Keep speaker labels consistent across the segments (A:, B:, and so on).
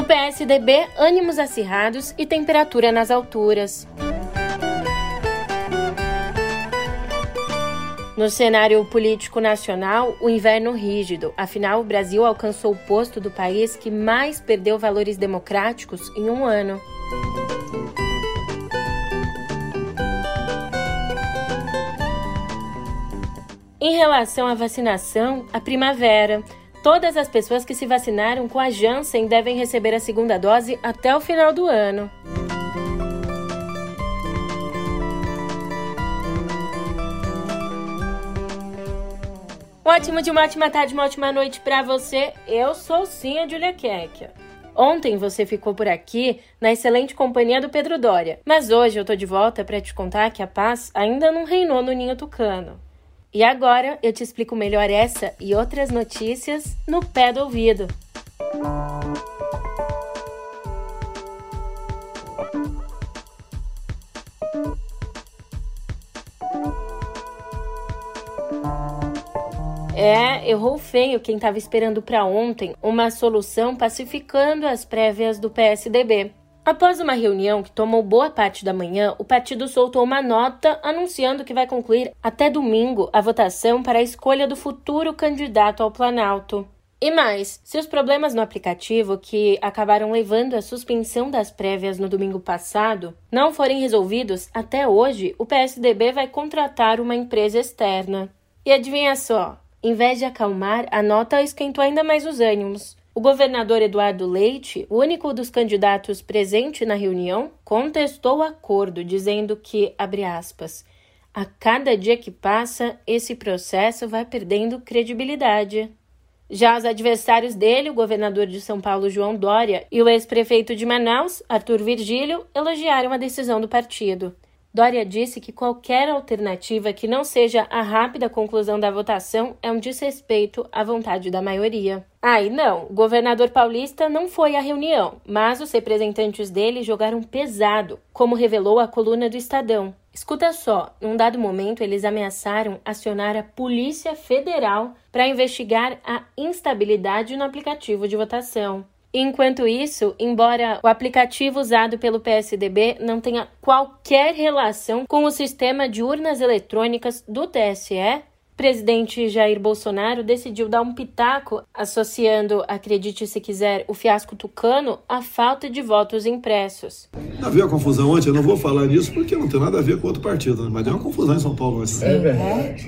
A: No PSDB, ânimos acirrados e temperatura nas alturas. No cenário político nacional, o inverno rígido. Afinal, o Brasil alcançou o posto do país que mais perdeu valores democráticos em um ano. Em relação à vacinação, a primavera. Todas as pessoas que se vacinaram com a Janssen devem receber a segunda dose até o final do ano. Um ótimo de uma ótima tarde, uma ótima noite para você. Eu sou sim a Julia Kekia. Ontem você ficou por aqui na excelente companhia do Pedro Dória, mas hoje eu tô de volta para te contar que a paz ainda não reinou no ninho tucano. E agora eu te explico melhor essa e outras notícias no pé do ouvido. É, errou feio quem estava esperando para ontem uma solução pacificando as prévias do PSDB. Após uma reunião que tomou boa parte da manhã, o partido soltou uma nota anunciando que vai concluir até domingo a votação para a escolha do futuro candidato ao Planalto. E mais, se os problemas no aplicativo que acabaram levando à suspensão das prévias no domingo passado não forem resolvidos até hoje, o PSDB vai contratar uma empresa externa. E adivinha só, em vez de acalmar, a nota esquentou ainda mais os ânimos. O governador Eduardo Leite, único dos candidatos presente na reunião, contestou o acordo, dizendo que, abre aspas, a cada dia que passa, esse processo vai perdendo credibilidade. Já os adversários dele, o governador de São Paulo, João Dória, e o ex-prefeito de Manaus, Arthur Virgílio, elogiaram a decisão do partido. Dória disse que qualquer alternativa que não seja a rápida conclusão da votação é um desrespeito à vontade da maioria. Ah, e não, o governador paulista não foi à reunião, mas os representantes dele jogaram pesado, como revelou a coluna do Estadão. Escuta só, num dado momento eles ameaçaram acionar a Polícia Federal para investigar a instabilidade no aplicativo de votação. Enquanto isso, embora o aplicativo usado pelo PSDB não tenha qualquer relação com o sistema de urnas eletrônicas do TSE, o presidente Jair Bolsonaro decidiu dar um pitaco associando, acredite se quiser, o fiasco tucano à falta de votos impressos.
B: Havia confusão ontem, eu não vou falar nisso porque não tem nada a ver com outro partido, né? mas deu uma confusão em São Paulo. Mas...
C: É verdade.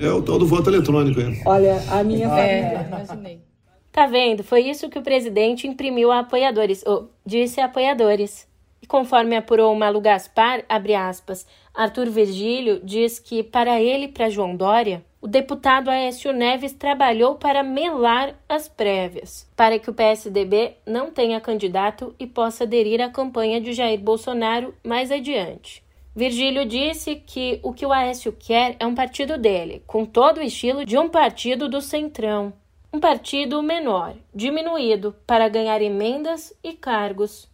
B: É. é o tal do voto eletrônico aí.
C: Olha, a minha
A: é, imaginei. Tá vendo? Foi isso que o presidente imprimiu a apoiadores, ou disse a apoiadores. E conforme apurou Malu Gaspar, abre aspas, Arthur Virgílio diz que para ele e para João Dória, o deputado Aécio Neves trabalhou para melar as prévias, para que o PSDB não tenha candidato e possa aderir à campanha de Jair Bolsonaro mais adiante. Virgílio disse que o que o Aécio quer é um partido dele, com todo o estilo de um partido do Centrão, um partido menor, diminuído, para ganhar emendas e cargos.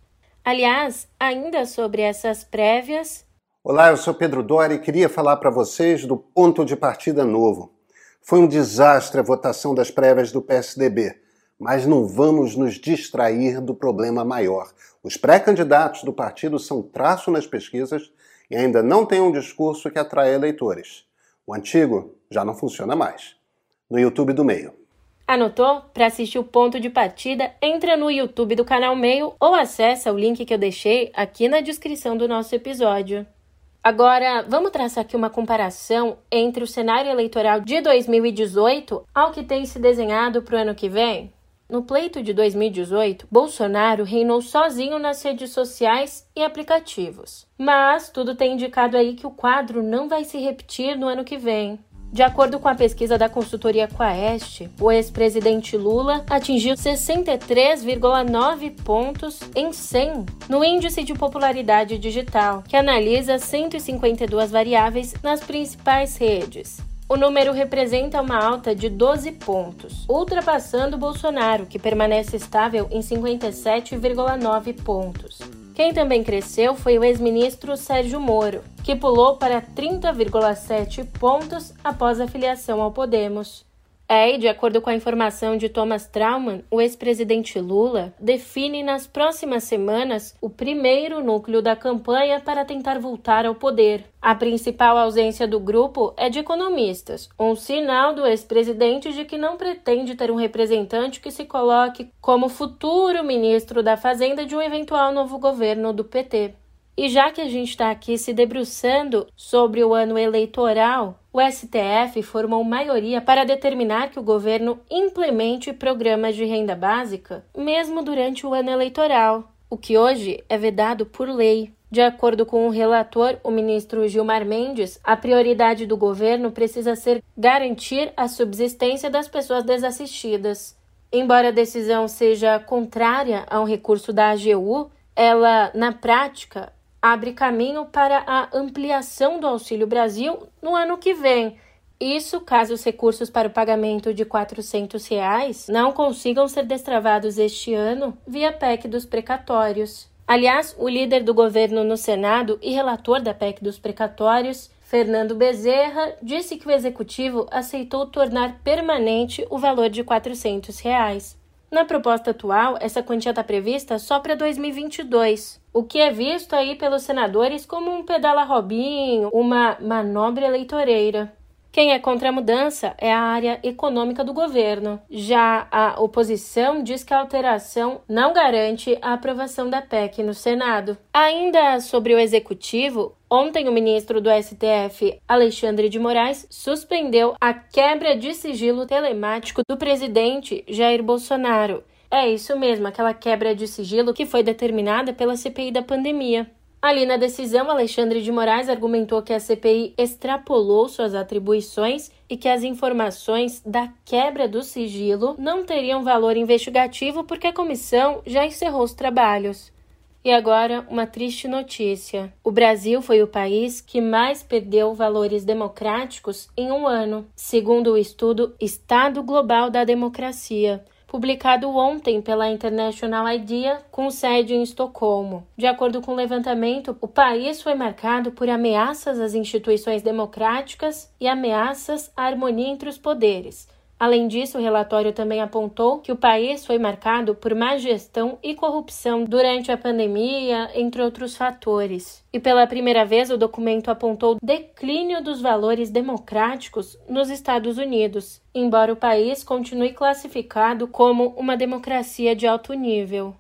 A: Aliás, ainda sobre essas prévias.
D: Olá, eu sou Pedro Dori e queria falar para vocês do ponto de partida novo. Foi um desastre a votação das prévias do PSDB, mas não vamos nos distrair do problema maior. Os pré-candidatos do partido são traço nas pesquisas e ainda não têm um discurso que atrai eleitores. O antigo já não funciona mais. No YouTube do Meio.
A: Anotou? Para assistir o ponto de partida, entra no YouTube do canal Meio ou acessa o link que eu deixei aqui na descrição do nosso episódio. Agora, vamos traçar aqui uma comparação entre o cenário eleitoral de 2018 ao que tem se desenhado para o ano que vem? No pleito de 2018, Bolsonaro reinou sozinho nas redes sociais e aplicativos. Mas tudo tem indicado aí que o quadro não vai se repetir no ano que vem. De acordo com a pesquisa da consultoria Quaest, o ex-presidente Lula atingiu 63,9 pontos em 100 no índice de popularidade digital, que analisa 152 variáveis nas principais redes. O número representa uma alta de 12 pontos, ultrapassando Bolsonaro, que permanece estável em 57,9 pontos. Quem também cresceu foi o ex-ministro Sérgio Moro, que pulou para 30,7 pontos após a filiação ao Podemos. É, e de acordo com a informação de Thomas Trauman, o ex-presidente Lula define nas próximas semanas o primeiro núcleo da campanha para tentar voltar ao poder. A principal ausência do grupo é de economistas, um sinal do ex-presidente de que não pretende ter um representante que se coloque como futuro ministro da Fazenda de um eventual novo governo do PT. E já que a gente está aqui se debruçando sobre o ano eleitoral, o STF formou maioria para determinar que o governo implemente programas de renda básica, mesmo durante o ano eleitoral, o que hoje é vedado por lei. De acordo com o relator, o ministro Gilmar Mendes, a prioridade do governo precisa ser garantir a subsistência das pessoas desassistidas. Embora a decisão seja contrária a um recurso da AGU, ela, na prática, abre caminho para a ampliação do Auxílio Brasil no ano que vem. Isso caso os recursos para o pagamento de 400 reais não consigam ser destravados este ano via PEC dos precatórios. Aliás, o líder do governo no Senado e relator da PEC dos precatórios, Fernando Bezerra, disse que o executivo aceitou tornar permanente o valor de 400 reais. Na proposta atual, essa quantia está prevista só para 2022, o que é visto aí pelos senadores como um pedala Robinho, uma manobra eleitoreira. Quem é contra a mudança é a área econômica do governo. Já a oposição diz que a alteração não garante a aprovação da PEC no Senado. Ainda sobre o executivo, ontem o ministro do STF, Alexandre de Moraes, suspendeu a quebra de sigilo telemático do presidente Jair Bolsonaro. É isso mesmo, aquela quebra de sigilo que foi determinada pela CPI da pandemia. Ali na decisão, Alexandre de Moraes argumentou que a CPI extrapolou suas atribuições e que as informações da quebra do sigilo não teriam valor investigativo porque a comissão já encerrou os trabalhos. E agora, uma triste notícia: o Brasil foi o país que mais perdeu valores democráticos em um ano, segundo o estudo Estado Global da Democracia publicado ontem pela International IDEA, com sede em Estocolmo. De acordo com o levantamento, o país foi marcado por ameaças às instituições democráticas e ameaças à harmonia entre os poderes, Além disso, o relatório também apontou que o país foi marcado por má gestão e corrupção durante a pandemia, entre outros fatores. E pela primeira vez, o documento apontou declínio dos valores democráticos nos Estados Unidos, embora o país continue classificado como uma democracia de alto nível.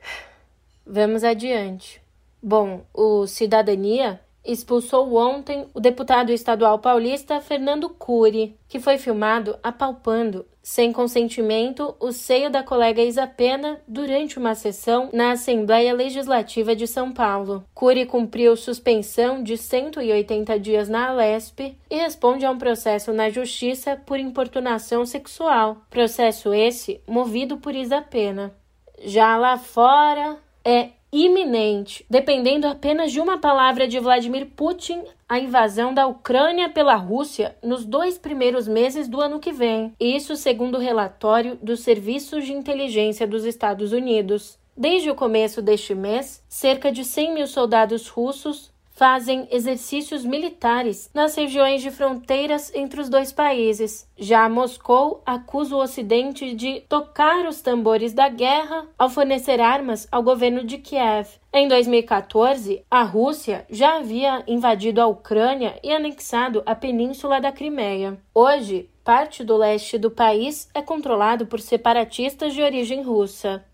A: Vamos adiante. Bom, o Cidadania expulsou ontem o deputado estadual paulista Fernando Cury, que foi filmado apalpando, sem consentimento, o seio da colega Isa Pena durante uma sessão na Assembleia Legislativa de São Paulo. Cury cumpriu suspensão de 180 dias na Alesp e responde a um processo na Justiça por importunação sexual, processo esse movido por Isa Pena. Já lá fora, é iminente, dependendo apenas de uma palavra de Vladimir Putin, a invasão da Ucrânia pela Rússia nos dois primeiros meses do ano que vem. Isso segundo o relatório dos Serviços de Inteligência dos Estados Unidos. Desde o começo deste mês, cerca de 100 mil soldados russos fazem exercícios militares nas regiões de fronteiras entre os dois países. Já Moscou acusa o Ocidente de tocar os tambores da guerra ao fornecer armas ao governo de Kiev. Em 2014, a Rússia já havia invadido a Ucrânia e anexado a península da Crimeia. Hoje, parte do leste do país é controlado por separatistas de origem russa.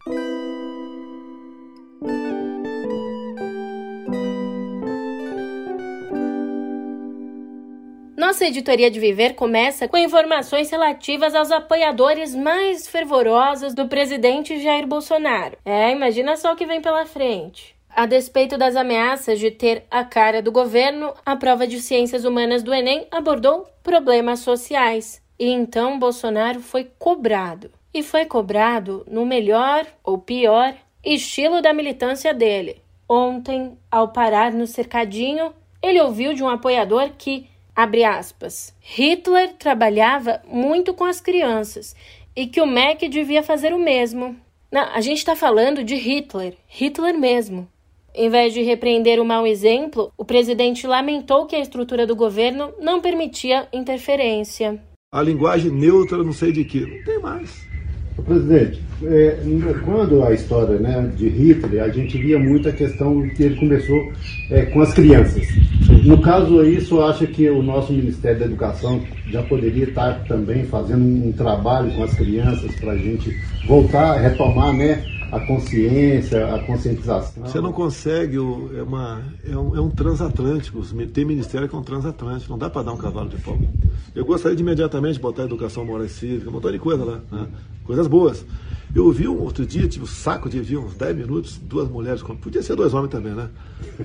A: Nossa editoria de Viver começa com informações relativas aos apoiadores mais fervorosos do presidente Jair Bolsonaro. É, imagina só o que vem pela frente. A despeito das ameaças de ter a cara do governo, a prova de ciências humanas do Enem abordou problemas sociais. E então Bolsonaro foi cobrado. E foi cobrado no melhor ou pior estilo da militância dele. Ontem, ao parar no cercadinho, ele ouviu de um apoiador que abre aspas, Hitler trabalhava muito com as crianças e que o MEC devia fazer o mesmo. Não, a gente está falando de Hitler, Hitler mesmo. Em vez de repreender o mau exemplo, o presidente lamentou que a estrutura do governo não permitia interferência.
B: a linguagem neutra, não sei de que. Não tem mais.
C: Presidente, é, quando a história né, de Hitler, a gente via muito a questão que ele começou é, com as crianças. No caso aí, o acha que o nosso Ministério da Educação já poderia estar também fazendo um trabalho com as crianças para a gente voltar, retomar né, a consciência, a conscientização?
B: Você não consegue, é, uma, é, um, é um transatlântico, tem ministério que é um transatlântico, não dá para dar um cavalo de pau. Eu gostaria de imediatamente botar educação moral e cívica, um montão de coisa lá. Né? Coisas boas. Eu ouvi um outro dia, tive o saco de ouvir uns 10 minutos, duas mulheres, podia ser dois homens também, né?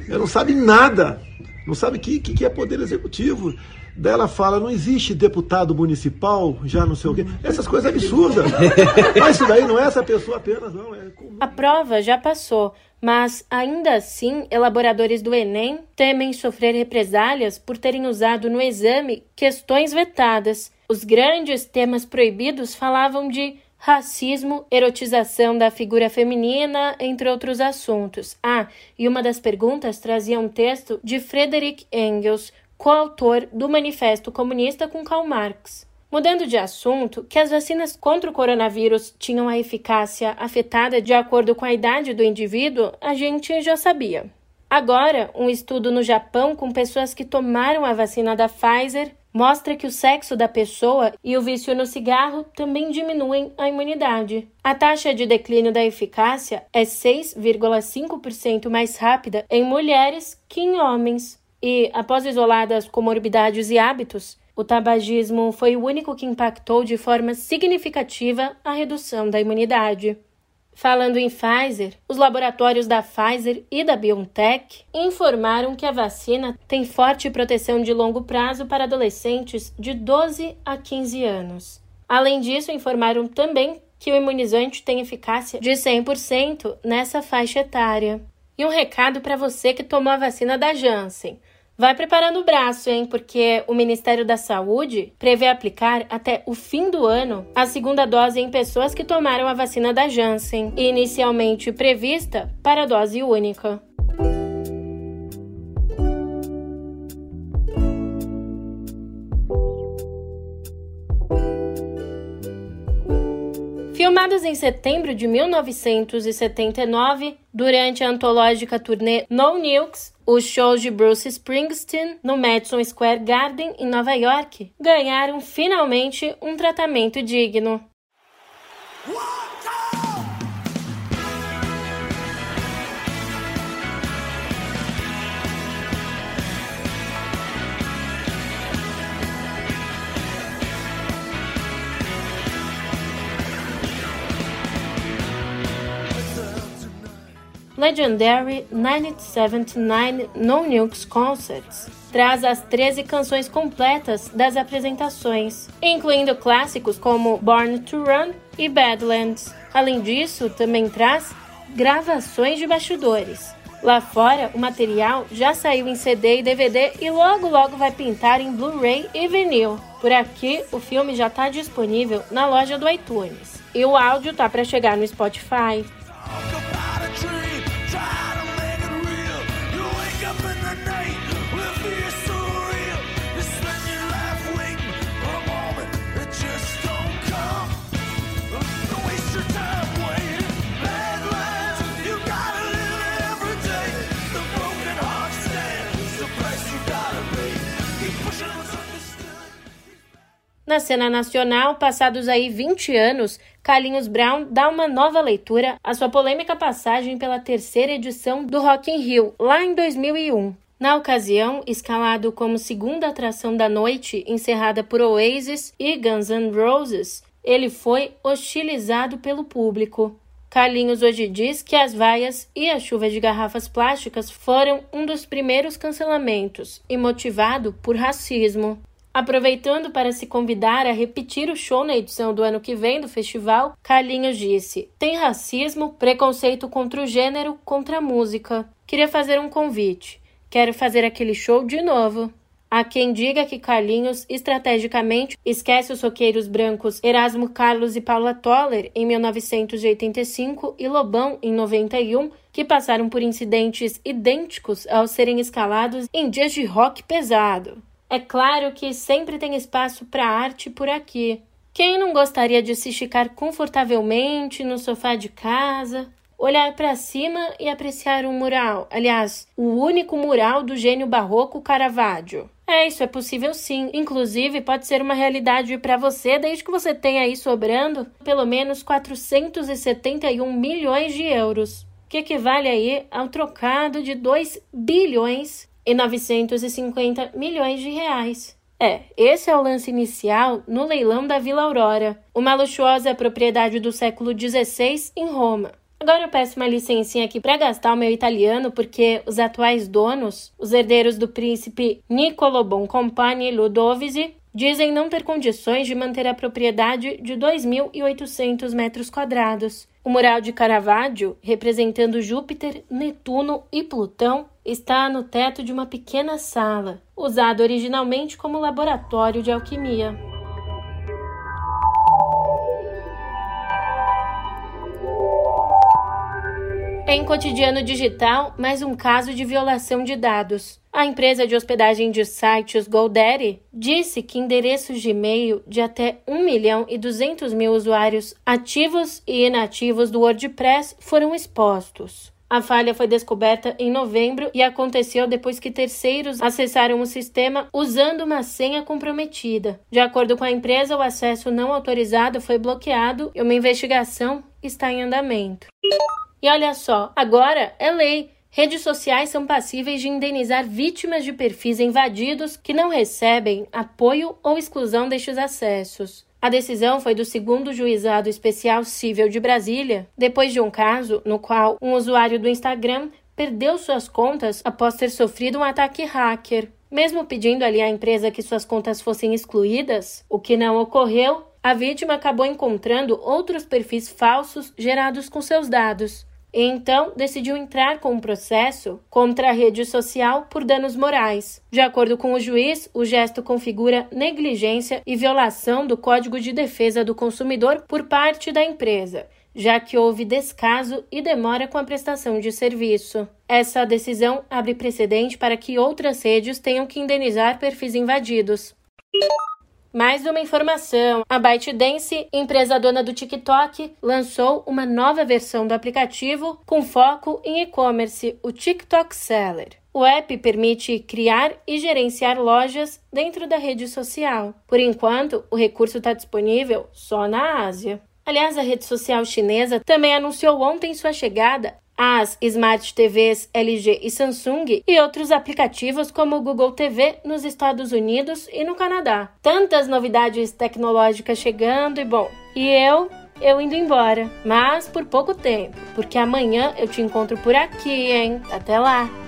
B: Ela não sabe nada, não sabe o que, que é poder executivo. Daí ela fala, não existe deputado municipal, já não sei o quê. Essas coisas absurdas. mas isso daí não é essa pessoa apenas, não. É
A: comum. A prova já passou, mas ainda assim, elaboradores do Enem temem sofrer represálias por terem usado no exame questões vetadas. Os grandes temas proibidos falavam de racismo, erotização da figura feminina, entre outros assuntos. Ah, e uma das perguntas trazia um texto de Frederick Engels, coautor do Manifesto Comunista com Karl Marx. Mudando de assunto, que as vacinas contra o coronavírus tinham a eficácia afetada de acordo com a idade do indivíduo, a gente já sabia. Agora, um estudo no Japão com pessoas que tomaram a vacina da Pfizer mostra que o sexo da pessoa e o vício no cigarro também diminuem a imunidade. A taxa de declínio da eficácia é 6,5% mais rápida em mulheres que em homens. E, após isoladas comorbidades e hábitos, o tabagismo foi o único que impactou de forma significativa a redução da imunidade. Falando em Pfizer, os laboratórios da Pfizer e da BioNTech informaram que a vacina tem forte proteção de longo prazo para adolescentes de 12 a 15 anos. Além disso, informaram também que o imunizante tem eficácia de 100% nessa faixa etária. E um recado para você que tomou a vacina da Janssen. Vai preparando o braço, hein? Porque o Ministério da Saúde prevê aplicar até o fim do ano a segunda dose em pessoas que tomaram a vacina da Janssen, inicialmente prevista para dose única. Filmados em setembro de 1979, durante a antológica turnê No Nukes, os shows de Bruce Springsteen no Madison Square Garden, em Nova York, ganharam finalmente um tratamento digno. Legendary 1979 No Nukes Concerts traz as 13 canções completas das apresentações, incluindo clássicos como Born to Run e Badlands. Além disso, também traz gravações de bastidores. Lá fora, o material já saiu em CD e DVD e logo logo vai pintar em Blu-ray e vinil. Por aqui, o filme já está disponível na loja do iTunes. E o áudio tá para chegar no Spotify. Na cena nacional, passados aí 20 anos, Carlinhos Brown dá uma nova leitura à sua polêmica passagem pela terceira edição do Rock in Rio, lá em 2001. Na ocasião, escalado como segunda atração da noite, encerrada por Oasis e Guns N' Roses, ele foi hostilizado pelo público. Carlinhos hoje diz que as vaias e a chuva de garrafas plásticas foram um dos primeiros cancelamentos e motivado por racismo. Aproveitando para se convidar a repetir o show na edição do ano que vem do festival, Carlinhos disse: Tem racismo, preconceito contra o gênero, contra a música. Queria fazer um convite. Quero fazer aquele show de novo. Há quem diga que Carlinhos, estrategicamente, esquece os roqueiros brancos Erasmo Carlos e Paula Toller em 1985 e Lobão em 91, que passaram por incidentes idênticos ao serem escalados em dias de rock pesado. É claro que sempre tem espaço para arte por aqui. Quem não gostaria de se esticar confortavelmente no sofá de casa, olhar para cima e apreciar um mural? Aliás, o único mural do gênio barroco Caravaggio. É, isso é possível sim. Inclusive, pode ser uma realidade para você desde que você tenha aí sobrando pelo menos 471 milhões de euros, que equivale aí ao trocado de 2 bilhões e 950 milhões de reais. É, esse é o lance inicial no leilão da Vila Aurora, uma luxuosa propriedade do século XVI em Roma. Agora eu peço uma licencinha aqui para gastar o meu italiano, porque os atuais donos, os herdeiros do príncipe Niccolo Boncompagni Ludovisi, dizem não ter condições de manter a propriedade de 2.800 metros quadrados. O mural de Caravaggio, representando Júpiter, Netuno e Plutão, está no teto de uma pequena sala, usado originalmente como laboratório de alquimia. Em cotidiano digital, mais um caso de violação de dados. A empresa de hospedagem de sites GoDaddy disse que endereços de e-mail de até 1 milhão e 200 mil usuários ativos e inativos do WordPress foram expostos. A falha foi descoberta em novembro e aconteceu depois que terceiros acessaram o sistema usando uma senha comprometida. De acordo com a empresa, o acesso não autorizado foi bloqueado e uma investigação está em andamento. E olha só, agora é lei. Redes sociais são passíveis de indenizar vítimas de perfis invadidos que não recebem apoio ou exclusão destes acessos. A decisão foi do segundo juizado especial civil de Brasília, depois de um caso no qual um usuário do Instagram perdeu suas contas após ter sofrido um ataque hacker. Mesmo pedindo ali à empresa que suas contas fossem excluídas, o que não ocorreu, a vítima acabou encontrando outros perfis falsos gerados com seus dados então decidiu entrar com um processo contra a rede social por danos morais. De acordo com o juiz, o gesto configura negligência e violação do Código de Defesa do Consumidor por parte da empresa já que houve descaso e demora com a prestação de serviço. Essa decisão abre precedente para que outras redes tenham que indenizar perfis invadidos. Mais uma informação: a ByteDance, empresa dona do TikTok, lançou uma nova versão do aplicativo com foco em e-commerce, o TikTok Seller. O app permite criar e gerenciar lojas dentro da rede social. Por enquanto, o recurso está disponível só na Ásia. Aliás, a rede social chinesa também anunciou ontem sua chegada as Smart TVs LG e Samsung e outros aplicativos como o Google TV nos Estados Unidos e no Canadá. Tantas novidades tecnológicas chegando e bom, e eu eu indo embora, mas por pouco tempo, porque amanhã eu te encontro por aqui, hein? Até lá.